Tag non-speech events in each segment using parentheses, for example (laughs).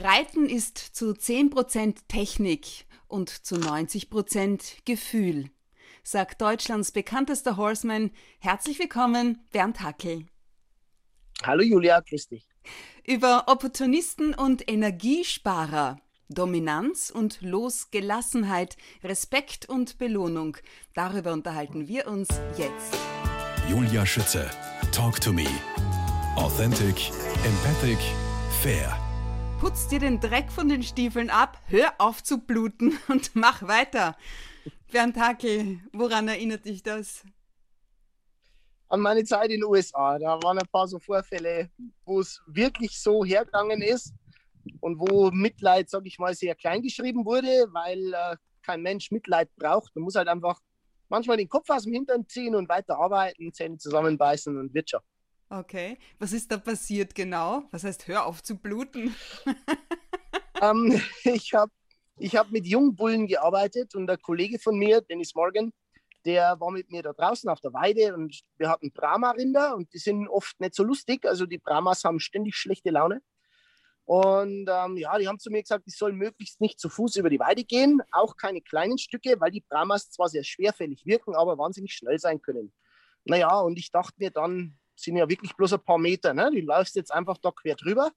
Reiten ist zu 10% Technik und zu 90% Gefühl, sagt Deutschlands bekanntester Horseman. Herzlich willkommen, Bernd Hackel. Hallo Julia, grüß dich. Über Opportunisten und Energiesparer, Dominanz und Losgelassenheit, Respekt und Belohnung. Darüber unterhalten wir uns jetzt. Julia Schütze, Talk to Me. Authentic, empathic, fair. Putz dir den Dreck von den Stiefeln ab, hör auf zu bluten (laughs) und mach weiter. Bernd Hackel, woran erinnert dich das? An meine Zeit in den USA. Da waren ein paar so Vorfälle, wo es wirklich so hergegangen ist und wo Mitleid, sag ich mal, sehr klein geschrieben wurde, weil äh, kein Mensch Mitleid braucht. Man muss halt einfach manchmal den Kopf aus dem Hintern ziehen und weiter arbeiten, Zähne zusammenbeißen und Wirtschaft. Okay. Was ist da passiert genau? Was heißt, hör auf zu bluten? (laughs) ähm, (laughs) ich habe ich hab mit Jungbullen gearbeitet und der Kollege von mir, Dennis Morgan, der war mit mir da draußen auf der Weide und wir hatten Brahma-Rinder und die sind oft nicht so lustig. Also die Brahmas haben ständig schlechte Laune. Und ähm, ja, die haben zu mir gesagt, ich soll möglichst nicht zu Fuß über die Weide gehen, auch keine kleinen Stücke, weil die Brahmas zwar sehr schwerfällig wirken, aber wahnsinnig schnell sein können. Naja, und ich dachte mir dann, sind ja wirklich bloß ein paar Meter. Ne? Du läufst jetzt einfach da quer drüber.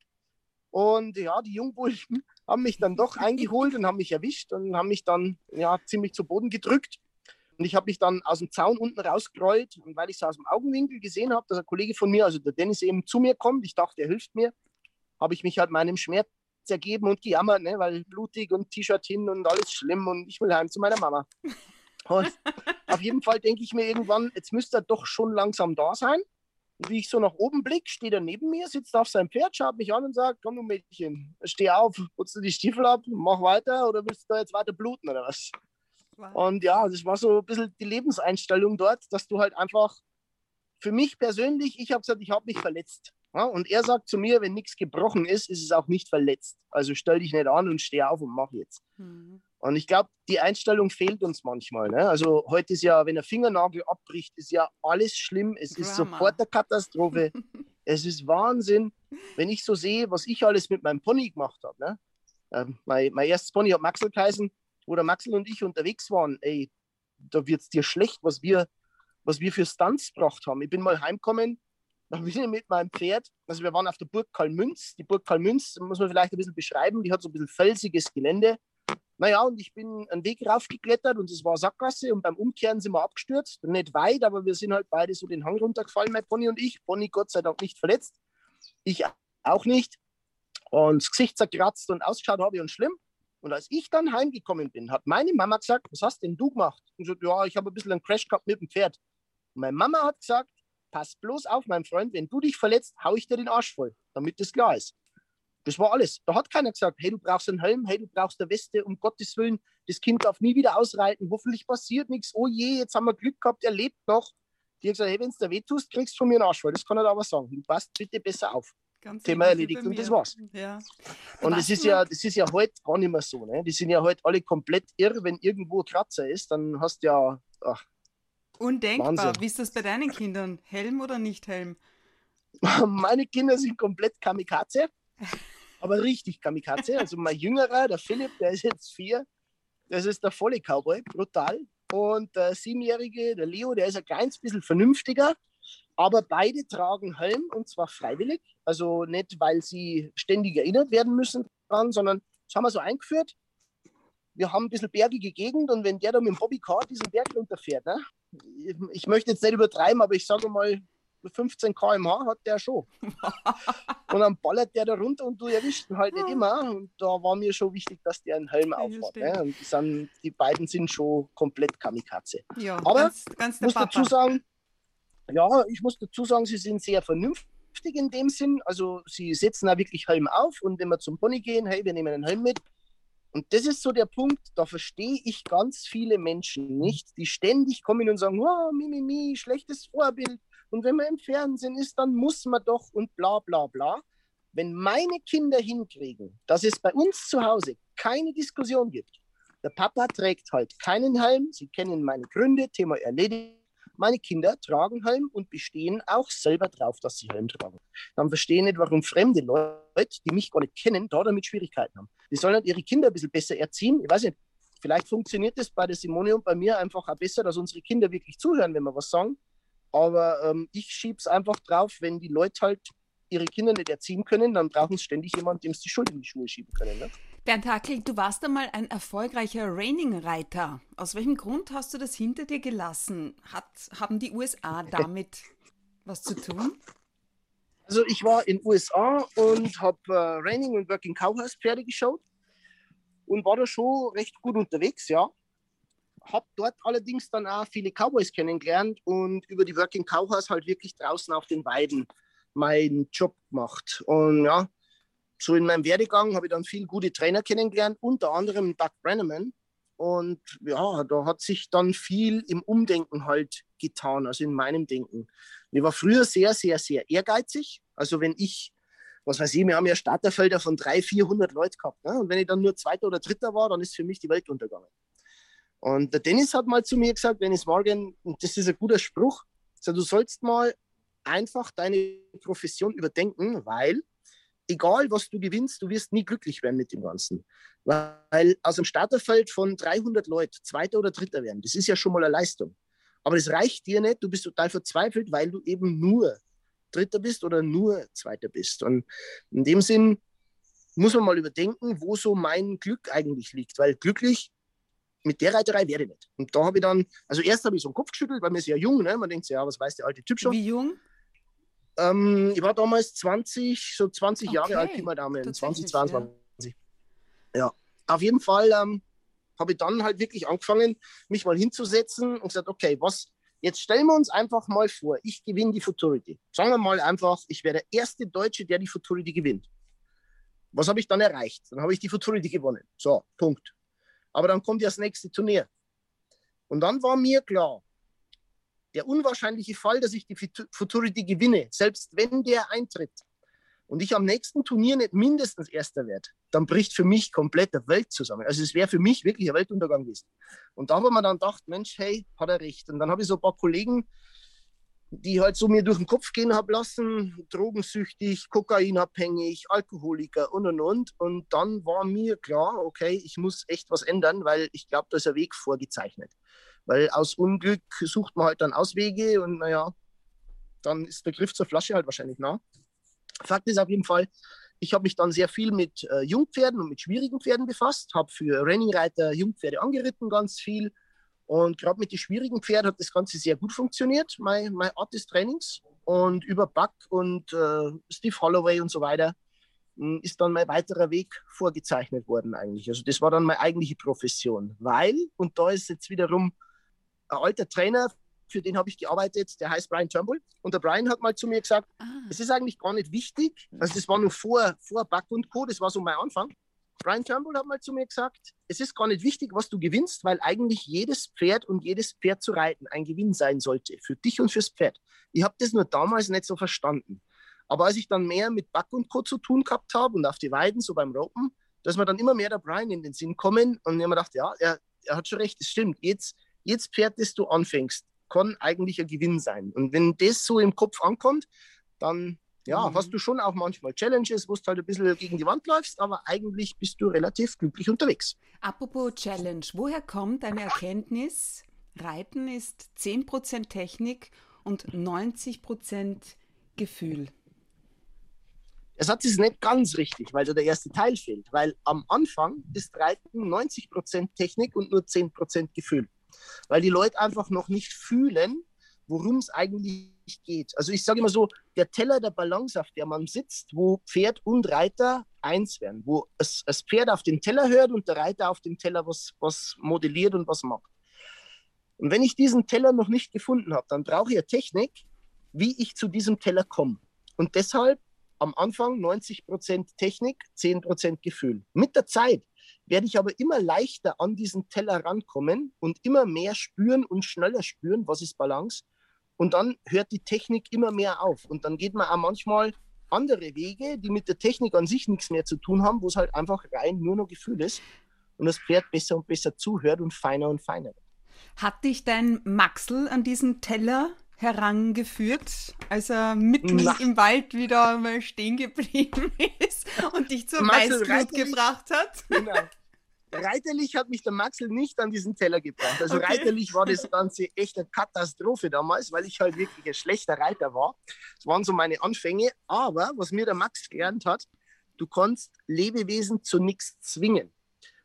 Und ja, die Jungbullen (laughs) haben mich dann doch eingeholt und haben mich erwischt und haben mich dann ja, ziemlich zu Boden gedrückt. Und ich habe mich dann aus dem Zaun unten rausgerollt. Und weil ich es aus dem Augenwinkel gesehen habe, dass ein Kollege von mir, also der Dennis, eben zu mir kommt, ich dachte, er hilft mir, habe ich mich halt meinem Schmerz ergeben und gejammert, ne? weil blutig und T-Shirt hin und alles schlimm und ich will heim zu meiner Mama. Und (laughs) auf jeden Fall denke ich mir irgendwann, jetzt müsste er doch schon langsam da sein. Und wie ich so nach oben blicke, steht er neben mir, sitzt auf seinem Pferd, schaut mich an und sagt, komm du Mädchen, steh auf, putz du die Stiefel ab, mach weiter oder willst du da jetzt weiter bluten oder was? Wow. Und ja, das war so ein bisschen die Lebenseinstellung dort, dass du halt einfach, für mich persönlich, ich habe gesagt, ich habe mich verletzt. Ja, und er sagt zu mir, wenn nichts gebrochen ist, ist es auch nicht verletzt. Also stell dich nicht an und steh auf und mach jetzt. Mhm. Und ich glaube, die Einstellung fehlt uns manchmal. Ne? Also heute ist ja, wenn ein Fingernagel abbricht, ist ja alles schlimm. Es Drama. ist sofort eine Katastrophe. (laughs) es ist Wahnsinn, wenn ich so sehe, was ich alles mit meinem Pony gemacht habe. Ne? Ähm, mein, mein erstes Pony hat Maxel geheißen, wo der Maxel und ich unterwegs waren. Ey, da wird es dir schlecht, was wir, was wir für Stunts gebracht haben. Ich bin mal heimgekommen, dann bin ich mit meinem Pferd, also wir waren auf der Burg Kalmünz. Die Burg Kalmünz muss man vielleicht ein bisschen beschreiben, die hat so ein bisschen felsiges Gelände naja, und ich bin einen Weg raufgeklettert und es war Sackgasse und beim Umkehren sind wir abgestürzt. Nicht weit, aber wir sind halt beide so den Hang runtergefallen, mein Pony und ich. Pony Gott sei Dank nicht verletzt. Ich auch nicht. Und das Gesicht zerkratzt und ausgeschaut habe ich und schlimm. Und als ich dann heimgekommen bin, hat meine Mama gesagt, was hast denn du gemacht? Und ich so, ja, ich habe ein bisschen einen Crash gehabt mit dem Pferd. Und meine Mama hat gesagt, pass bloß auf, mein Freund, wenn du dich verletzt, hau ich dir den Arsch voll, damit das klar ist. Das war alles. Da hat keiner gesagt, hey, du brauchst einen Helm, hey, du brauchst eine Weste, um Gottes Willen, das Kind darf nie wieder ausreiten, hoffentlich passiert nichts, oh je, jetzt haben wir Glück gehabt, er lebt noch. Die hat gesagt, hey, wenn es dir weh tust, kriegst du von mir einen Arsch voll. Das kann er aber sagen. Du passt bitte besser auf. Ganz Thema erledigt und das war's. Ja. Und das ist, ja, das ist ja heute gar nicht mehr so. Ne? Die sind ja heute alle komplett irre, wenn irgendwo ein Kratzer ist, dann hast du ja. Ach, Undenkbar. Wahnsinn. Wie ist das bei deinen Kindern? Helm oder nicht Helm? (laughs) Meine Kinder sind komplett Kamikaze aber richtig Kamikaze. Also mein Jüngerer, der Philipp, der ist jetzt vier, das ist der volle Cowboy, brutal. Und der Siebenjährige, der Leo, der ist ein kleines bisschen vernünftiger. Aber beide tragen Helm und zwar freiwillig. Also nicht, weil sie ständig erinnert werden müssen dran, sondern das haben wir so eingeführt. Wir haben ein bisschen bergige Gegend und wenn der da mit dem Hobbycar diesen Berg runterfährt, ne? Ich möchte jetzt nicht übertreiben, aber ich sage mal 15 km/h hat der schon. (laughs) und dann ballert der da runter und du erwischst ihn halt nicht immer. Und da war mir schon wichtig, dass der einen Helm aufhat. Ne? Und die, sind, die beiden sind schon komplett Kamikaze. Ja, Aber ganz, ganz muss Papa. dazu sagen, ja, ich muss dazu sagen, sie sind sehr vernünftig in dem Sinn. Also sie setzen da wirklich Helm auf und wenn wir zum Pony gehen, hey, wir nehmen einen Helm mit. Und das ist so der Punkt, da verstehe ich ganz viele Menschen nicht, die ständig kommen und sagen, oh, mi, mi, mi, schlechtes Vorbild, und wenn man im Fernsehen ist, dann muss man doch und bla bla bla. Wenn meine Kinder hinkriegen, dass es bei uns zu Hause keine Diskussion gibt, der Papa trägt halt keinen Helm, Sie kennen meine Gründe, Thema erledigt, meine Kinder tragen Helm und bestehen auch selber drauf, dass sie Helm tragen. Dann verstehe ich nicht, warum fremde Leute, die mich gar nicht kennen, da damit Schwierigkeiten haben. Die sollen halt ihre Kinder ein bisschen besser erziehen. Ich weiß nicht, vielleicht funktioniert das bei der Simone und bei mir einfach auch besser, dass unsere Kinder wirklich zuhören, wenn wir was sagen. Aber ähm, ich schiebe es einfach drauf, wenn die Leute halt ihre Kinder nicht erziehen können, dann brauchen sie ständig jemanden, dem sie die Schuld in die Schuhe schieben können. Ne? Bernd Hackel, du warst einmal ein erfolgreicher Raining-Reiter. Aus welchem Grund hast du das hinter dir gelassen? Hat, haben die USA (laughs) damit was zu tun? Also ich war in den USA und habe äh, Raining und Working Cowhorse Pferde geschaut und war da schon recht gut unterwegs, ja. Habe dort allerdings dann auch viele Cowboys kennengelernt und über die Working Cowhorse halt wirklich draußen auf den Weiden meinen Job gemacht. Und ja, so in meinem Werdegang habe ich dann viele gute Trainer kennengelernt, unter anderem Doug Brenneman. Und ja, da hat sich dann viel im Umdenken halt getan, also in meinem Denken. Ich war früher sehr, sehr, sehr ehrgeizig. Also wenn ich, was weiß ich, wir haben ja Starterfelder von 300, 400 Leuten gehabt. Ne? Und wenn ich dann nur Zweiter oder Dritter war, dann ist für mich die Welt untergegangen. Und der Dennis hat mal zu mir gesagt, Dennis Morgan, und das ist ein guter Spruch, so, du sollst mal einfach deine Profession überdenken, weil egal was du gewinnst, du wirst nie glücklich werden mit dem Ganzen. Weil aus dem Starterfeld von 300 Leuten Zweiter oder Dritter werden, das ist ja schon mal eine Leistung. Aber das reicht dir nicht, du bist total verzweifelt, weil du eben nur Dritter bist oder nur Zweiter bist. Und in dem Sinn muss man mal überdenken, wo so mein Glück eigentlich liegt, weil glücklich mit der Reiterei werde ich nicht. Und da habe ich dann, also erst habe ich so einen Kopf geschüttelt, weil man ist ja jung, ne? man denkt sich, ja, was weiß der alte Typ schon. Wie jung? Ähm, ich war damals 20, so 20 okay. Jahre alt, Pi mal Daumen, 20, 22. Ja. ja. auf jeden Fall ähm, habe ich dann halt wirklich angefangen, mich mal hinzusetzen und gesagt, okay, was, jetzt stellen wir uns einfach mal vor, ich gewinne die Futurity. Sagen wir mal einfach, ich wäre der erste Deutsche, der die Futurity gewinnt. Was habe ich dann erreicht? Dann habe ich die Futurity gewonnen. So, Punkt. Aber dann kommt ja das nächste Turnier. Und dann war mir klar, der unwahrscheinliche Fall, dass ich die Futurity gewinne, selbst wenn der eintritt und ich am nächsten Turnier nicht mindestens Erster werde, dann bricht für mich komplett der Welt zusammen. Also es wäre für mich wirklich ein Weltuntergang gewesen. Und da haben wir dann gedacht, Mensch, hey, hat er recht. Und dann habe ich so ein paar Kollegen, die halt so mir durch den Kopf gehen haben lassen, drogensüchtig, kokainabhängig, Alkoholiker und und und. Und dann war mir klar, okay, ich muss echt was ändern, weil ich glaube, da ist ein Weg vorgezeichnet. Weil aus Unglück sucht man halt dann Auswege und naja, dann ist der Griff zur Flasche halt wahrscheinlich nah. Fakt ist auf jeden Fall, ich habe mich dann sehr viel mit äh, Jungpferden und mit schwierigen Pferden befasst, habe für Renningreiter Jungpferde angeritten, ganz viel. Und gerade mit den schwierigen Pferden hat das Ganze sehr gut funktioniert, meine, meine Art des Trainings. Und über Buck und äh, Steve Holloway und so weiter hm, ist dann mein weiterer Weg vorgezeichnet worden eigentlich. Also das war dann meine eigentliche Profession, weil, und da ist jetzt wiederum ein alter Trainer, für den habe ich gearbeitet, der heißt Brian Turnbull. Und der Brian hat mal zu mir gesagt, ah. es ist eigentlich gar nicht wichtig, also das war nur vor, vor Buck und Co., das war so mein Anfang. Brian Turnbull hat mal zu mir gesagt, es ist gar nicht wichtig, was du gewinnst, weil eigentlich jedes Pferd und jedes Pferd zu reiten ein Gewinn sein sollte, für dich und fürs Pferd. Ich habe das nur damals nicht so verstanden. Aber als ich dann mehr mit Buck und Co. zu tun gehabt habe und auf die Weiden, so beim Ropen, dass mir dann immer mehr der Brian in den Sinn kommen und ich mir gedacht, ja, er, er hat schon recht, es stimmt. Jetzt, jedes Pferd, das du anfängst, kann eigentlich ein Gewinn sein. Und wenn das so im Kopf ankommt, dann ja, mhm. hast du schon auch manchmal Challenges, wo du halt ein bisschen gegen die Wand läufst, aber eigentlich bist du relativ glücklich unterwegs. Apropos Challenge, woher kommt deine Erkenntnis, Reiten ist 10% Technik und 90% Gefühl? Der Satz ist nicht ganz richtig, weil da der erste Teil fehlt. Weil am Anfang ist Reiten 90% Technik und nur 10% Gefühl weil die Leute einfach noch nicht fühlen, worum es eigentlich geht. Also ich sage immer so, der Teller der Balance, auf der man sitzt, wo Pferd und Reiter eins werden, wo das, das Pferd auf den Teller hört und der Reiter auf dem Teller was, was modelliert und was macht. Und wenn ich diesen Teller noch nicht gefunden habe, dann brauche ich eine Technik, wie ich zu diesem Teller komme. Und deshalb am Anfang 90% Technik, 10% Gefühl. Mit der Zeit werde ich aber immer leichter an diesen Teller rankommen und immer mehr spüren und schneller spüren, was ist Balance. Und dann hört die Technik immer mehr auf. Und dann geht man auch manchmal andere Wege, die mit der Technik an sich nichts mehr zu tun haben, wo es halt einfach rein nur noch Gefühl ist und das Pferd besser und besser zuhört und feiner und feiner. Hat dich dein Maxel an diesen Teller herangeführt, als er mitten Na. im Wald wieder mal stehen geblieben (laughs) ist und dich zur Weißglut gebracht hat? Genau. Reiterlich hat mich der Maxel nicht an diesen Teller gebracht. Also okay. reiterlich war das Ganze echt eine Katastrophe damals, weil ich halt wirklich ein schlechter Reiter war. Das waren so meine Anfänge. Aber was mir der Max gelernt hat, du kannst Lebewesen zu nichts zwingen.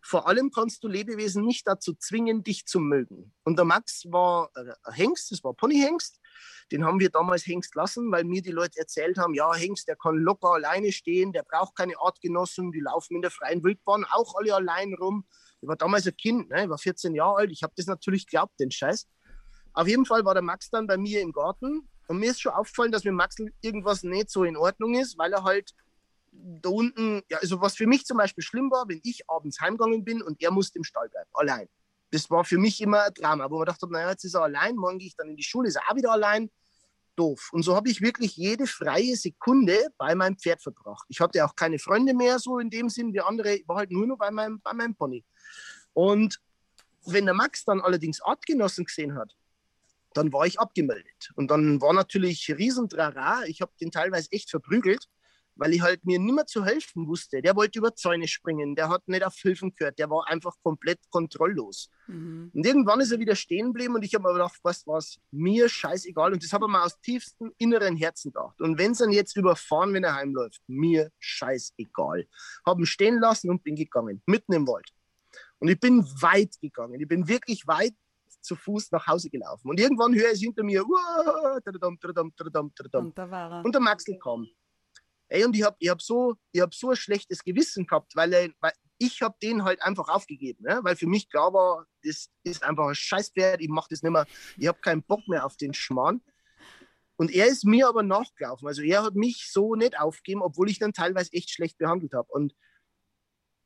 Vor allem kannst du Lebewesen nicht dazu zwingen, dich zu mögen. Und der Max war ein Hengst, das war Ponyhengst. Den haben wir damals Hengst lassen, weil mir die Leute erzählt haben, ja, Hengst, der kann locker alleine stehen, der braucht keine Artgenossen, die laufen in der freien Wildbahn auch alle allein rum. Ich war damals ein Kind, ne? ich war 14 Jahre alt, ich habe das natürlich geglaubt, den Scheiß. Auf jeden Fall war der Max dann bei mir im Garten und mir ist schon aufgefallen, dass mit Max irgendwas nicht so in Ordnung ist, weil er halt da unten, ja, also was für mich zum Beispiel schlimm war, wenn ich abends heimgegangen bin und er musste im Stall bleiben, allein. Das war für mich immer ein Drama, wo man dachte, naja, jetzt ist er allein, morgen gehe ich dann in die Schule, ist er auch wieder allein. Doof. Und so habe ich wirklich jede freie Sekunde bei meinem Pferd verbracht. Ich hatte auch keine Freunde mehr, so in dem Sinn wie andere, ich war halt nur noch bei meinem, bei meinem Pony. Und wenn der Max dann allerdings Artgenossen gesehen hat, dann war ich abgemeldet. Und dann war natürlich Riesentrara. Ich habe den teilweise echt verprügelt weil ich halt mir nimmer zu helfen wusste. Der wollte über Zäune springen, der hat nicht auf Hilfen gehört, der war einfach komplett kontrolllos. Mhm. Und irgendwann ist er wieder stehen geblieben und ich habe mir gedacht, was was, mir scheißegal. Und das habe ich mir aus tiefstem inneren Herzen gedacht. Und wenn sie ihn jetzt überfahren, wenn er heimläuft, mir scheißegal. Habe ihn stehen lassen und bin gegangen, mitten im Wald. Und ich bin weit gegangen. Ich bin wirklich weit zu Fuß nach Hause gelaufen. Und irgendwann höre ich hinter mir, und da war er. Und der Maxel kam. Ey, und ich habe ich hab so, hab so ein schlechtes Gewissen gehabt, weil, er, weil ich habe den halt einfach aufgegeben, ne? weil für mich klar war, das ist einfach ein Scheißpferd, ich mache das nicht mehr, ich habe keinen Bock mehr auf den Schmarrn. Und er ist mir aber nachgelaufen. Also er hat mich so nicht aufgegeben, obwohl ich dann teilweise echt schlecht behandelt habe. Und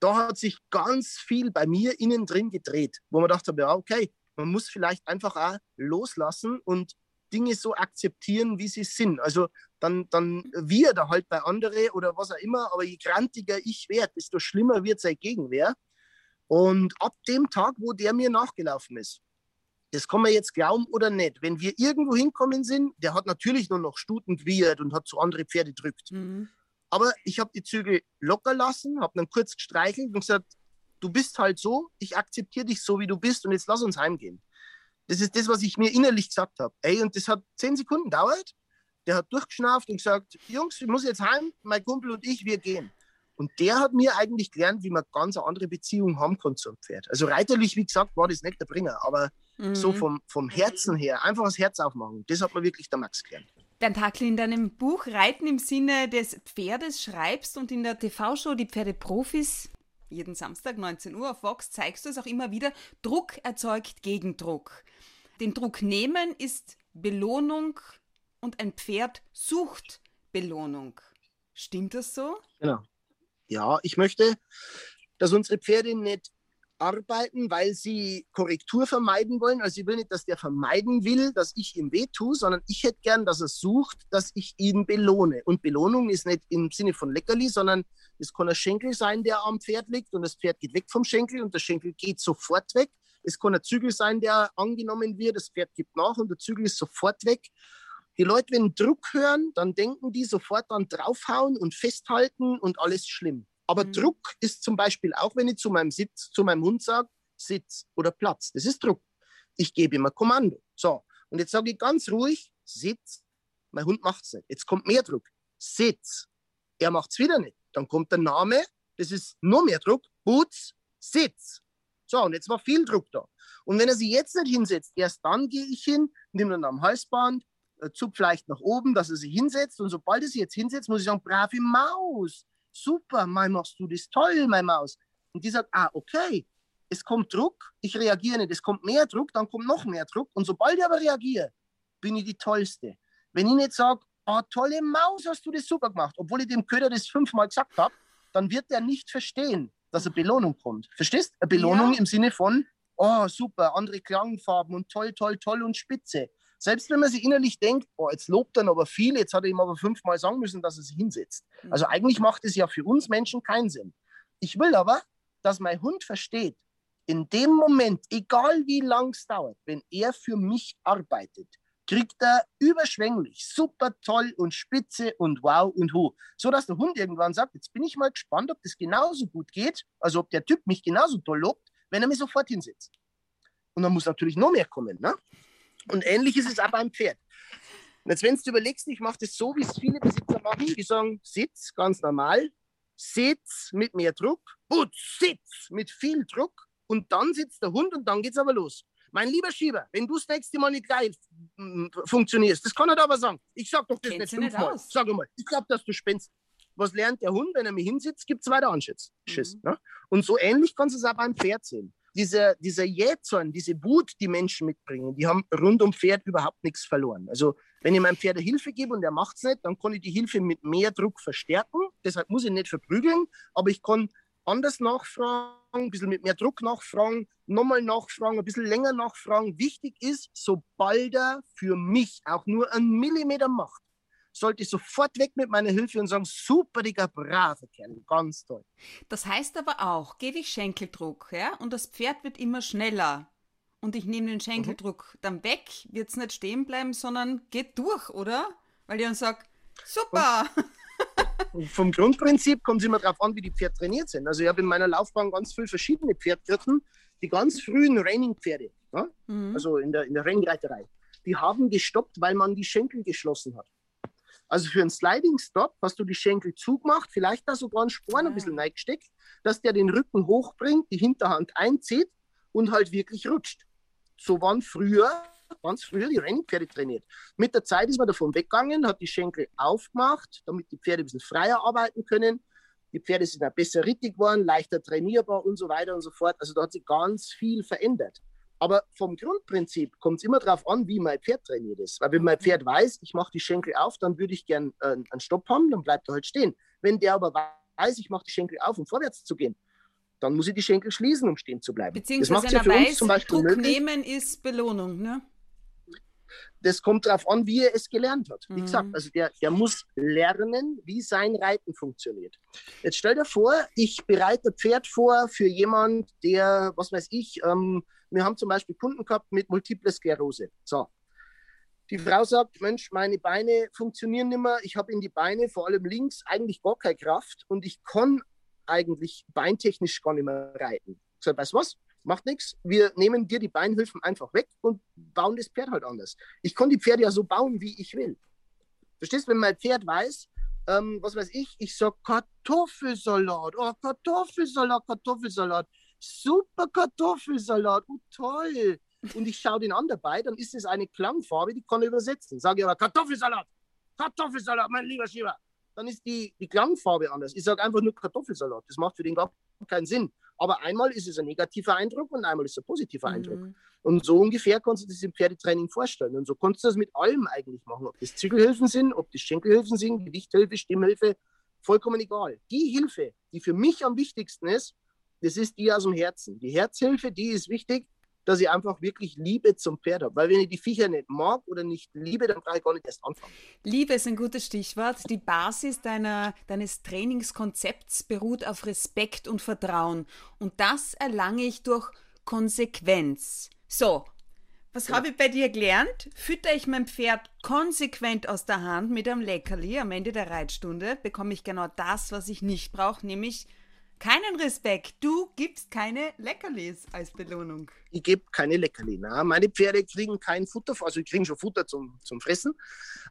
da hat sich ganz viel bei mir innen drin gedreht, wo man dachte, ja, okay, man muss vielleicht einfach auch loslassen und Dinge so akzeptieren, wie sie sind. Also dann, dann wir da halt bei anderen oder was auch immer, aber je grantiger ich werde, desto schlimmer wird sein Gegenwehr. Und ab dem Tag, wo der mir nachgelaufen ist, das kann man jetzt glauben oder nicht. Wenn wir irgendwo hinkommen sind, der hat natürlich nur noch Stuten gewirrt und hat so andere Pferde drückt. Mhm. Aber ich habe die Zügel locker lassen, habe dann kurz gestreichelt und gesagt, du bist halt so, ich akzeptiere dich so, wie du bist und jetzt lass uns heimgehen. Das ist das, was ich mir innerlich gesagt habe. Ey, und das hat zehn Sekunden dauert. Der hat durchgeschnauft und gesagt, Jungs, ich muss jetzt heim, mein Kumpel und ich, wir gehen. Und der hat mir eigentlich gelernt, wie man ganz eine andere Beziehung haben kann zum Pferd. Also reiterlich, wie gesagt, war das nicht der Bringer, aber mhm. so vom, vom Herzen her, einfach das Herz aufmachen, das hat mir wirklich der Max gelernt. Dein Takli, in deinem Buch Reiten im Sinne des Pferdes schreibst und in der TV-Show Die Pferdeprofis jeden Samstag 19 Uhr auf Vox zeigst du es auch immer wieder, Druck erzeugt Gegendruck. Den Druck nehmen ist Belohnung und ein Pferd sucht Belohnung. Stimmt das so? Genau. Ja, ich möchte, dass unsere Pferde nicht arbeiten, weil sie Korrektur vermeiden wollen. Also ich will nicht, dass der vermeiden will, dass ich ihm weh tue, sondern ich hätte gern, dass er sucht, dass ich ihn belohne. Und Belohnung ist nicht im Sinne von Leckerli, sondern es kann ein Schenkel sein, der am Pferd liegt und das Pferd geht weg vom Schenkel und der Schenkel geht sofort weg. Es kann ein Zügel sein, der angenommen wird, das Pferd gibt nach und der Zügel ist sofort weg. Die Leute, wenn Druck hören, dann denken die sofort an draufhauen und festhalten und alles schlimm. Aber mhm. Druck ist zum Beispiel auch, wenn ich zu meinem Sitz, zu meinem Hund sage, Sitz oder Platz. Das ist Druck. Ich gebe ihm ein Kommando. So, und jetzt sage ich ganz ruhig, Sitz. Mein Hund macht es nicht. Jetzt kommt mehr Druck. Sitz. Er macht es wieder nicht. Dann kommt der Name, das ist noch mehr Druck. Boots, Sitz. So, und jetzt war viel Druck da. Und wenn er sich jetzt nicht hinsetzt, erst dann gehe ich hin, nehme ihn am Halsband, äh, zupf vielleicht nach oben, dass er sich hinsetzt. Und sobald er sich jetzt hinsetzt, muss ich sagen, brave Maus, super, mal machst du das toll, meine Maus. Und die sagt, ah, okay, es kommt Druck, ich reagiere nicht, es kommt mehr Druck, dann kommt noch mehr Druck. Und sobald ich aber reagiere, bin ich die Tollste. Wenn ich nicht sage, ah, tolle Maus, hast du das super gemacht, obwohl ich dem Köder das fünfmal gesagt habe, dann wird er nicht verstehen, dass eine Belohnung kommt. Verstehst? Eine Belohnung ja. im Sinne von, oh, super, andere Klangfarben und toll, toll, toll und spitze. Selbst wenn man sich innerlich denkt, oh, jetzt lobt er aber viel, jetzt hat er ihm aber fünfmal sagen müssen, dass er sich hinsetzt. Mhm. Also eigentlich macht es ja für uns Menschen keinen Sinn. Ich will aber, dass mein Hund versteht, in dem Moment, egal wie lang es dauert, wenn er für mich arbeitet, kriegt er überschwänglich, super toll und spitze und wow und hu. So dass der Hund irgendwann sagt, jetzt bin ich mal gespannt, ob das genauso gut geht, also ob der Typ mich genauso toll lobt, wenn er mir sofort hinsetzt. Und dann muss natürlich noch mehr kommen. Ne? Und ähnlich ist es auch beim Pferd. Und jetzt, wenn du überlegst, ich mache das so, wie es viele Besitzer machen, die sagen, Sitz, ganz normal, Sitz mit mehr Druck, gut, Sitz mit viel Druck und dann sitzt der Hund und dann geht's aber los. Mein lieber Schieber, wenn du das nächste Mal nicht geil funktionierst, das kann er aber sagen. Ich sag doch das Kennst nicht fünfmal. Nicht sag mal, ich glaube, dass du spinnst. Was lernt der Hund, wenn er mir hinsitzt, gibt es weiter Anschiss. Mhm. Ne? Und so ähnlich kannst du es auch beim Pferd sehen. Dieser, dieser Jähzorn, diese Wut, die Menschen mitbringen, die haben rund um Pferd überhaupt nichts verloren. Also wenn ich meinem Pferd Hilfe gebe und er macht es nicht, dann kann ich die Hilfe mit mehr Druck verstärken. Deshalb muss ich nicht verprügeln, aber ich kann anders nachfragen, ein bisschen mit mehr Druck nachfragen, nochmal nachfragen, ein bisschen länger nachfragen. Wichtig ist, sobald er für mich auch nur einen Millimeter macht, sollte ich sofort weg mit meiner Hilfe und sagen, super, Digga, brave Kerl, ganz toll. Das heißt aber auch, gebe ich Schenkeldruck, ja, und das Pferd wird immer schneller und ich nehme den Schenkeldruck mhm. dann weg, wird es nicht stehen bleiben, sondern geht durch, oder? Weil ich dann sage, super. Und (laughs) vom Grundprinzip kommt es immer darauf an, wie die Pferde trainiert sind. Also ich habe in meiner Laufbahn ganz viele verschiedene Pferdgürten, die ganz frühen Raining-Pferde, ja? mhm. also in der, in der Rennreiterei, die haben gestoppt, weil man die Schenkel geschlossen hat. Also für einen Sliding Stop hast du die Schenkel zugemacht, vielleicht da sogar einen Sporn ein bisschen reingesteckt, dass der den Rücken hochbringt, die Hinterhand einzieht und halt wirklich rutscht. So waren früher, ganz früher die Rennpferde trainiert. Mit der Zeit ist man davon weggegangen, hat die Schenkel aufgemacht, damit die Pferde ein bisschen freier arbeiten können. Die Pferde sind auch besser rittig geworden, leichter trainierbar und so weiter und so fort. Also da hat sich ganz viel verändert. Aber vom Grundprinzip kommt es immer darauf an, wie mein Pferd trainiert ist. Weil wenn mein Pferd weiß, ich mache die Schenkel auf, dann würde ich gern äh, einen Stopp haben, dann bleibt er halt stehen. Wenn der aber weiß, ich mache die Schenkel auf, um vorwärts zu gehen, dann muss ich die Schenkel schließen, um stehen zu bleiben. Beziehungsweise das macht ja für weiß, zum Beispiel Druck möglich. nehmen ist Belohnung, ne? Das kommt darauf an, wie er es gelernt hat. Wie mhm. gesagt, also der, der muss lernen, wie sein Reiten funktioniert. Jetzt stell dir vor, ich bereite ein Pferd vor für jemand, der, was weiß ich, ähm, wir haben zum Beispiel Kunden gehabt mit Multiple Sklerose. So. Die Frau sagt, Mensch, meine Beine funktionieren nicht mehr. Ich habe in die Beine, vor allem links, eigentlich gar keine Kraft und ich kann eigentlich beintechnisch gar nicht mehr reiten. Ich sage, weißt du was? Macht nichts. Wir nehmen dir die Beinhilfen einfach weg und bauen das Pferd halt anders. Ich kann die Pferde ja so bauen, wie ich will. Verstehst du, wenn mein Pferd weiß, ähm, was weiß ich, ich sage Kartoffelsalat, oh, Kartoffelsalat, Kartoffelsalat, super Kartoffelsalat, oh toll. Und ich schaue den an dabei, dann ist es eine Klangfarbe, die kann ich übersetzen. Sage ich aber Kartoffelsalat, Kartoffelsalat, mein lieber Schieber dann ist die, die Klangfarbe anders. Ich sage einfach nur Kartoffelsalat. Das macht für den gar keinen Sinn. Aber einmal ist es ein negativer Eindruck und einmal ist es ein positiver mhm. Eindruck. Und so ungefähr kannst du das im Pferdetraining vorstellen. Und so kannst du das mit allem eigentlich machen. Ob das Zügelhilfen sind, ob das Schenkelhilfen sind, Gewichthilfe, Stimmhilfe, vollkommen egal. Die Hilfe, die für mich am wichtigsten ist, das ist die aus dem Herzen. Die Herzhilfe, die ist wichtig, dass ich einfach wirklich Liebe zum Pferd habe. Weil wenn ich die Viecher nicht mag oder nicht liebe, dann brauche ich gar nicht erst anfangen. Liebe ist ein gutes Stichwort. Die Basis deiner, deines Trainingskonzepts beruht auf Respekt und Vertrauen. Und das erlange ich durch Konsequenz. So, was ja. habe ich bei dir gelernt? Fütter ich mein Pferd konsequent aus der Hand mit einem Leckerli am Ende der Reitstunde, bekomme ich genau das, was ich nicht brauche, nämlich keinen Respekt. Du gibst keine Leckerlis als Belohnung. Ich gebe keine Leckerli. Na. Meine Pferde kriegen kein Futter, also sie kriegen schon Futter zum, zum Fressen,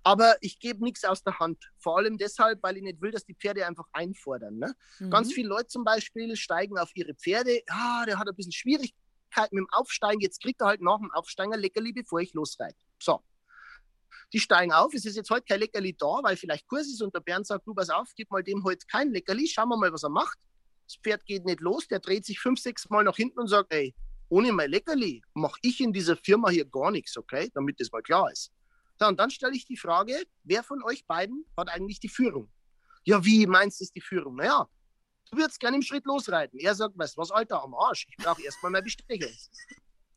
aber ich gebe nichts aus der Hand. Vor allem deshalb, weil ich nicht will, dass die Pferde einfach einfordern. Ne? Mhm. Ganz viele Leute zum Beispiel steigen auf ihre Pferde. Ja, der hat ein bisschen Schwierigkeiten mit dem Aufsteigen. Jetzt kriegt er halt nach dem Aufsteigen ein Leckerli, bevor ich losreite. So, die steigen auf. Es ist jetzt heute kein Leckerli da, weil vielleicht Kurs ist und der Bernd sagt, du pass auf, gib mal dem heute kein Leckerli, schauen wir mal, was er macht. Das Pferd geht nicht los, der dreht sich fünf, sechs Mal nach hinten und sagt, ey, ohne mein Leckerli mache ich in dieser Firma hier gar nichts, okay? Damit das mal klar ist. So, und dann stelle ich die Frage, wer von euch beiden hat eigentlich die Führung? Ja, wie meinst du, die Führung? Naja, du würdest gerne im Schritt losreiten. Er sagt, weißt du was, Alter, am Arsch, ich brauche erstmal mehr Bestechung.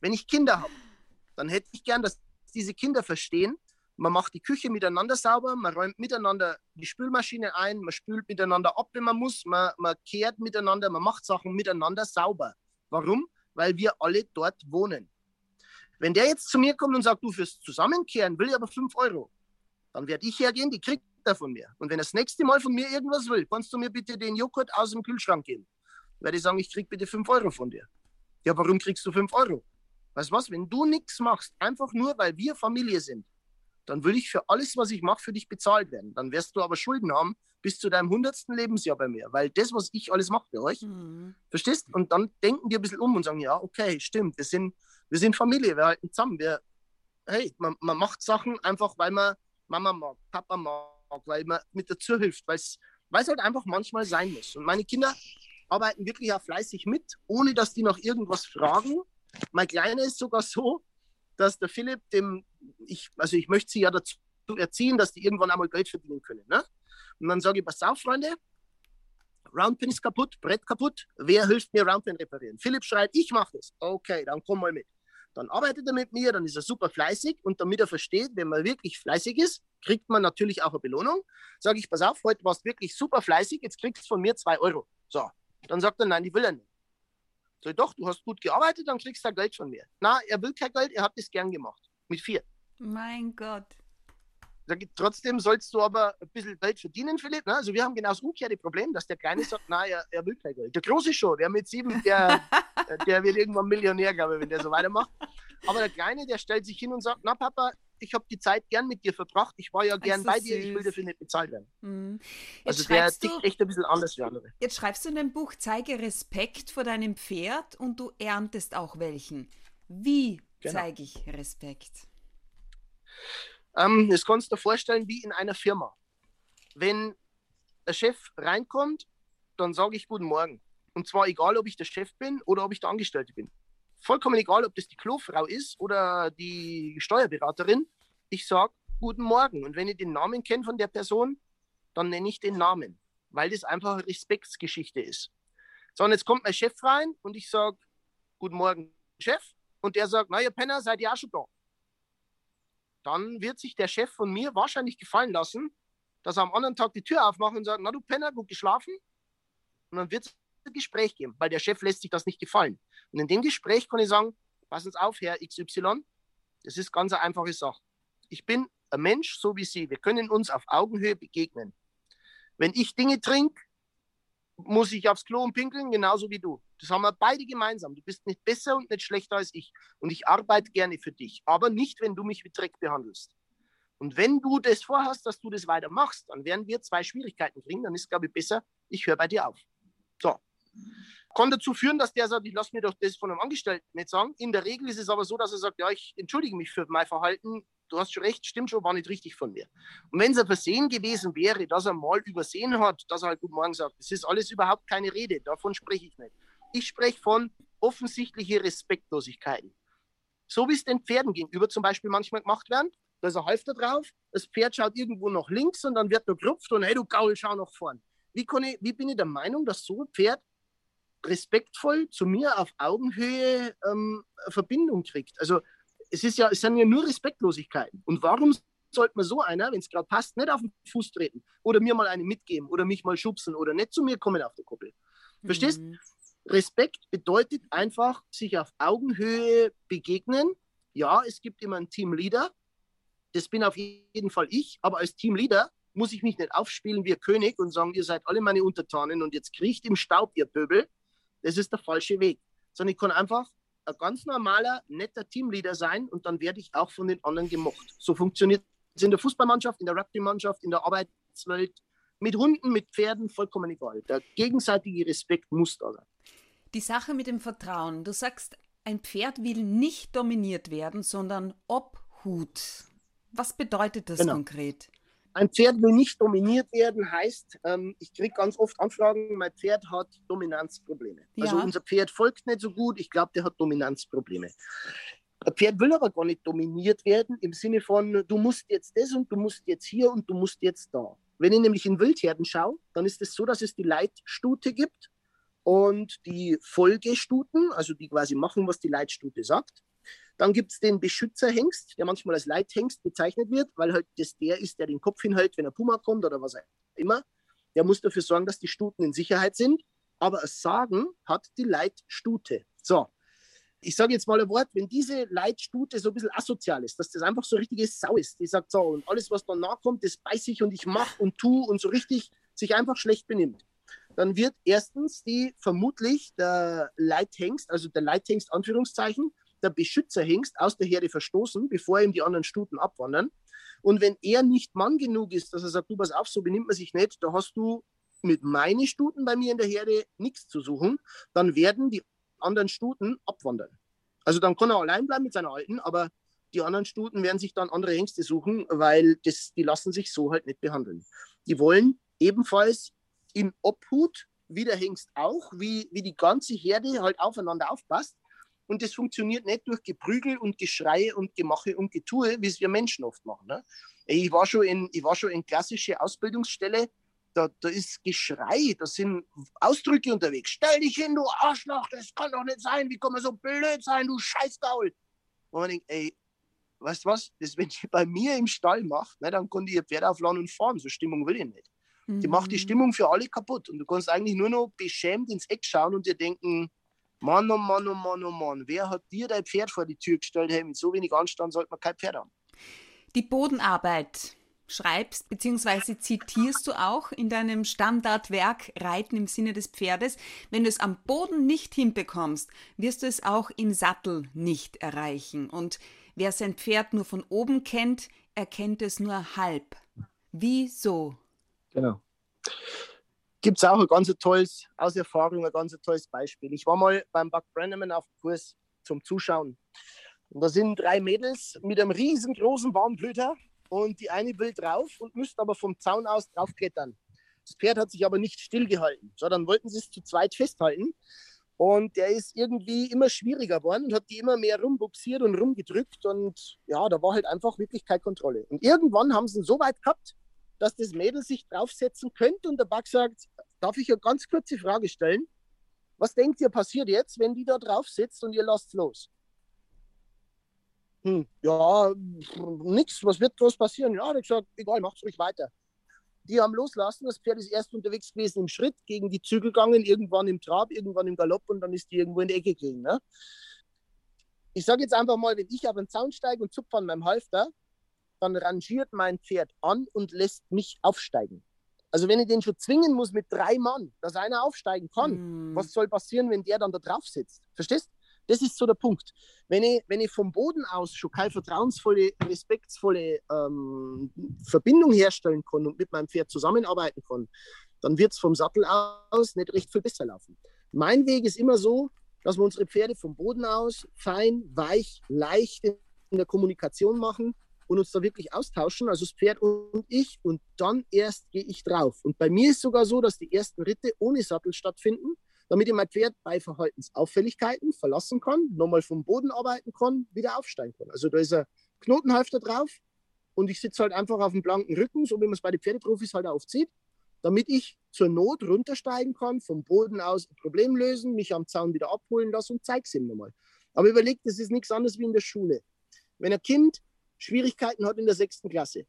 Wenn ich Kinder habe, dann hätte ich gern, dass diese Kinder verstehen, man macht die Küche miteinander sauber, man räumt miteinander die Spülmaschine ein, man spült miteinander ab, wenn man muss, man, man kehrt miteinander, man macht Sachen miteinander sauber. Warum? weil wir alle dort wohnen. Wenn der jetzt zu mir kommt und sagt, du fürs Zusammenkehren will ich aber 5 Euro, dann werde ich hergehen, die kriegt er von mir. Und wenn er das nächste Mal von mir irgendwas will, kannst du mir bitte den Joghurt aus dem Kühlschrank geben. Werde ich sagen, ich krieg bitte 5 Euro von dir. Ja, warum kriegst du 5 Euro? Weißt du was, wenn du nichts machst, einfach nur, weil wir Familie sind, dann will ich für alles, was ich mache, für dich bezahlt werden. Dann wirst du aber Schulden haben bis zu deinem hundertsten Lebensjahr bei mir, weil das, was ich alles mache für euch, mhm. verstehst? Und dann denken die ein bisschen um und sagen, ja, okay, stimmt, wir sind, wir sind Familie, wir halten zusammen, wir, hey, man, man macht Sachen einfach, weil man Mama mag, Papa mag, weil man mit dazu hilft, weil es halt einfach manchmal sein muss. Und meine Kinder arbeiten wirklich auch fleißig mit, ohne dass die noch irgendwas fragen. Mein Kleiner ist sogar so, dass der Philipp dem, ich, also ich möchte sie ja dazu erziehen, dass die irgendwann einmal Geld verdienen können. Ne? Und dann sage ich, pass auf, Freunde, Roundpin ist kaputt, Brett kaputt, wer hilft mir Roundpin reparieren? Philipp schreit, ich mache das. Okay, dann komm mal mit. Dann arbeitet er mit mir, dann ist er super fleißig und damit er versteht, wenn man wirklich fleißig ist, kriegt man natürlich auch eine Belohnung. Sage ich, pass auf, heute warst du wirklich super fleißig, jetzt kriegst du von mir zwei Euro. So, dann sagt er, nein, die will er nicht. Sag ich, doch, du hast gut gearbeitet, dann kriegst du Geld von mir. Na, er will kein Geld, er hat das gern gemacht. Mit vier. Mein Gott. Sag ich, trotzdem sollst du aber ein bisschen Geld verdienen, Philipp. Ne? Also wir haben genau das umgekehrte Problem, dass der Kleine sagt, na, er, er will kein Geld. Der Große schon, der mit sieben, der, (laughs) der wird irgendwann Millionär, glaube ich, wenn der so weitermacht. Aber der Kleine, der stellt sich hin und sagt, na Papa, ich habe die Zeit gern mit dir verbracht. Ich war ja gern bei dir. Ich will dafür nicht bezahlt werden. Mhm. Also der tickt echt ein bisschen anders wie andere. Jetzt schreibst du in deinem Buch, zeige Respekt vor deinem Pferd und du erntest auch welchen. Wie genau. zeige ich Respekt? Ähm, das kannst du dir vorstellen wie in einer Firma. Wenn der Chef reinkommt, dann sage ich Guten Morgen. Und zwar egal, ob ich der Chef bin oder ob ich der Angestellte bin vollkommen egal, ob das die Klofrau ist oder die Steuerberaterin. Ich sage Guten Morgen. Und wenn ich den Namen kenne von der Person, dann nenne ich den Namen, weil das einfach eine Respektsgeschichte ist. So, und jetzt kommt mein Chef rein und ich sage Guten Morgen, Chef. Und der sagt, na ihr Penner, seid ihr auch schon da? Dann wird sich der Chef von mir wahrscheinlich gefallen lassen, dass er am anderen Tag die Tür aufmacht und sagt, na du Penner, gut geschlafen. Und dann wird Gespräch geben, weil der Chef lässt sich das nicht gefallen. Und in dem Gespräch kann ich sagen, passen Sie auf, Herr XY, das ist ganz eine einfache Sache. Ich bin ein Mensch, so wie Sie. Wir können uns auf Augenhöhe begegnen. Wenn ich Dinge trinke, muss ich aufs Klo und pinkeln, genauso wie du. Das haben wir beide gemeinsam. Du bist nicht besser und nicht schlechter als ich. Und ich arbeite gerne für dich. Aber nicht, wenn du mich wie Dreck behandelst. Und wenn du das vorhast, dass du das weitermachst, dann werden wir zwei Schwierigkeiten kriegen. Dann ist, glaube ich, besser, ich höre bei dir auf. Kann dazu führen, dass der sagt, ich lasse mir doch das von einem Angestellten nicht sagen. In der Regel ist es aber so, dass er sagt, ja, ich entschuldige mich für mein Verhalten. Du hast schon recht, stimmt schon, war nicht richtig von mir. Und wenn es ein Versehen gewesen wäre, dass er mal übersehen hat, dass er halt Guten Morgen sagt, das ist alles überhaupt keine Rede, davon spreche ich nicht. Ich spreche von offensichtlichen Respektlosigkeiten. So wie es den Pferden gegenüber zum Beispiel manchmal gemacht werden. Da ist ein Halfter drauf, das Pferd schaut irgendwo nach links und dann wird er gerupft und hey, du Gaul, schau nach vorn. Wie, ich, wie bin ich der Meinung, dass so ein Pferd respektvoll zu mir auf Augenhöhe ähm, Verbindung kriegt. Also es ist ja, es sind ja nur Respektlosigkeiten. Und warum sollte man so einer, wenn es gerade passt, nicht auf den Fuß treten oder mir mal eine mitgeben oder mich mal schubsen oder nicht zu mir kommen auf der Kuppel? Verstehst? Mhm. Respekt bedeutet einfach, sich auf Augenhöhe begegnen. Ja, es gibt immer einen Teamleader. Das bin auf jeden Fall ich. Aber als Teamleader muss ich mich nicht aufspielen wie ein König und sagen, ihr seid alle meine Untertanen und jetzt kriecht im Staub, ihr Pöbel, das ist der falsche Weg. Sondern ich kann einfach ein ganz normaler, netter Teamleader sein und dann werde ich auch von den anderen gemocht. So funktioniert es in der Fußballmannschaft, in der Rugby-Mannschaft, in der Arbeitswelt, mit Hunden, mit Pferden, vollkommen egal. Der gegenseitige Respekt muss da sein. Die Sache mit dem Vertrauen. Du sagst, ein Pferd will nicht dominiert werden, sondern Obhut. Was bedeutet das genau. konkret? Ein Pferd will nicht dominiert werden, heißt, ähm, ich kriege ganz oft Anfragen, mein Pferd hat Dominanzprobleme. Also ja. Also unser Pferd folgt nicht so gut, ich glaube, der hat Dominanzprobleme. Ein Pferd will aber gar nicht dominiert werden im Sinne von, du musst jetzt das und du musst jetzt hier und du musst jetzt da. Wenn ich nämlich in Wildherden schaue, dann ist es so, dass es die Leitstute gibt und die Folgestuten, also die quasi machen, was die Leitstute sagt. Dann gibt es den Beschützerhengst, der manchmal als Leithengst bezeichnet wird, weil halt das der ist, der den Kopf hinhält, wenn ein Puma kommt oder was auch immer. Der muss dafür sorgen, dass die Stuten in Sicherheit sind. Aber das Sagen hat die Leitstute. So, ich sage jetzt mal ein Wort, wenn diese Leitstute so ein bisschen asozial ist, dass das einfach so richtige Sau ist, die sagt so, und alles, was danach kommt, das beiß ich und ich mache und tu und so richtig sich einfach schlecht benimmt, dann wird erstens die vermutlich der Leithengst, also der Leithengst Anführungszeichen, der Beschützerhengst aus der Herde verstoßen, bevor ihm die anderen Stuten abwandern. Und wenn er nicht Mann genug ist, dass er sagt, du pass auf, so benimmt man sich nicht, da hast du mit meinen Stuten bei mir in der Herde nichts zu suchen, dann werden die anderen Stuten abwandern. Also dann kann er allein bleiben mit seiner alten, aber die anderen Stuten werden sich dann andere Hengste suchen, weil das, die lassen sich so halt nicht behandeln. Die wollen ebenfalls in Obhut, wie der Hengst auch, wie, wie die ganze Herde halt aufeinander aufpasst. Und das funktioniert nicht durch Geprügel und Geschreie und Gemache und Getue, wie es wir Menschen oft machen. Ne? Ich, war schon in, ich war schon in klassische Ausbildungsstelle, da, da ist Geschrei, da sind Ausdrücke unterwegs. Stell dich hin, du Arschloch, das kann doch nicht sein. Wie kann man so blöd sein, du Scheißgaul? Und man denkt, ey, weißt du was, das, wenn die bei mir im Stall macht, ne, dann kann die ihr Pferd aufladen und fahren. So Stimmung will ich nicht. Mhm. Die macht die mhm. Stimmung für alle kaputt. Und du kannst eigentlich nur noch beschämt ins Eck schauen und dir denken, Mann, oh Mann, oh Mann, oh Mann, wer hat dir dein Pferd vor die Tür gestellt? Hey, mit so wenig Anstand sollte man kein Pferd haben. Die Bodenarbeit schreibst bzw. zitierst du auch in deinem Standardwerk Reiten im Sinne des Pferdes. Wenn du es am Boden nicht hinbekommst, wirst du es auch im Sattel nicht erreichen. Und wer sein Pferd nur von oben kennt, erkennt es nur halb. Wieso? Genau. Gibt es auch ein ganz tolles, aus Erfahrung, ein ganz tolles Beispiel. Ich war mal beim Buck Brenneman auf Kurs zum Zuschauen. Und da sind drei Mädels mit einem riesengroßen Warmblüter und die eine will drauf und müsste aber vom Zaun aus draufklettern. Das Pferd hat sich aber nicht stillgehalten. So, dann wollten sie es zu zweit festhalten. Und der ist irgendwie immer schwieriger geworden und hat die immer mehr rumbuxiert und rumgedrückt. Und ja, da war halt einfach wirklich keine Kontrolle. Und irgendwann haben sie ihn so weit gehabt, dass das Mädel sich draufsetzen könnte. Und der Bug sagt, darf ich eine ganz kurze Frage stellen? Was denkt ihr passiert jetzt, wenn die da drauf sitzt und ihr lasst los? hm, ja, nichts, was wird groß passieren? Ja, ich gesagt, egal, macht's ruhig weiter. Die haben loslassen, das Pferd ist erst unterwegs gewesen im Schritt, gegen die Zügel gegangen, irgendwann im Trab, irgendwann im Galopp und dann ist die irgendwo in die Ecke gegangen. Ne? Ich sage jetzt einfach mal, wenn ich auf den Zaun steige und zupfe an meinem Halfter, dann rangiert mein Pferd an und lässt mich aufsteigen. Also wenn ich den schon zwingen muss mit drei Mann, dass einer aufsteigen kann, mm. was soll passieren, wenn der dann da drauf sitzt? Verstehst? Das ist so der Punkt. Wenn ich, wenn ich vom Boden aus schon keine vertrauensvolle, respektvolle ähm, Verbindung herstellen kann und mit meinem Pferd zusammenarbeiten kann, dann wird es vom Sattel aus nicht recht viel besser laufen. Mein Weg ist immer so, dass wir unsere Pferde vom Boden aus fein, weich, leicht in der Kommunikation machen und uns da wirklich austauschen, also das Pferd und ich, und dann erst gehe ich drauf. Und bei mir ist sogar so, dass die ersten Ritte ohne Sattel stattfinden damit ich mein Pferd bei Verhaltensauffälligkeiten verlassen kann, nochmal vom Boden arbeiten kann, wieder aufsteigen kann. Also da ist ein Knotenhalfter drauf und ich sitze halt einfach auf dem blanken Rücken, so wie man es bei den Pferdeprofis halt auch zieht, damit ich zur Not runtersteigen kann, vom Boden aus ein Problem lösen, mich am Zaun wieder abholen lassen und zeige es ihm nochmal. Aber überlegt, das ist nichts anderes wie in der Schule. Wenn ein Kind Schwierigkeiten hat in der sechsten Klasse,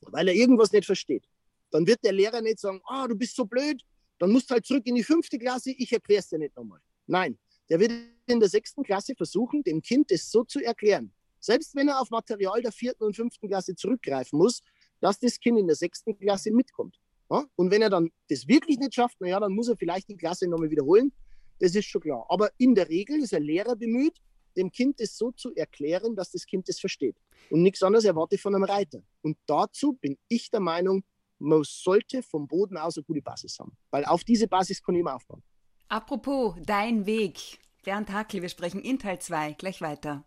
weil er irgendwas nicht versteht, dann wird der Lehrer nicht sagen, ah, oh, du bist so blöd, dann musst du halt zurück in die fünfte Klasse, ich erkläre es dir nicht nochmal. Nein, der wird in der sechsten Klasse versuchen, dem Kind das so zu erklären, selbst wenn er auf Material der vierten und fünften Klasse zurückgreifen muss, dass das Kind in der sechsten Klasse mitkommt. Und wenn er dann das wirklich nicht schafft, naja, dann muss er vielleicht die Klasse nochmal wiederholen. Das ist schon klar. Aber in der Regel ist ein Lehrer bemüht, dem Kind das so zu erklären, dass das Kind das versteht. Und nichts anderes erwarte ich von einem Reiter. Und dazu bin ich der Meinung, man sollte vom Boden aus eine gute Basis haben, weil auf diese Basis kann ich immer aufbauen. Apropos dein Weg. Bernd Hackel, wir sprechen in Teil 2 gleich weiter.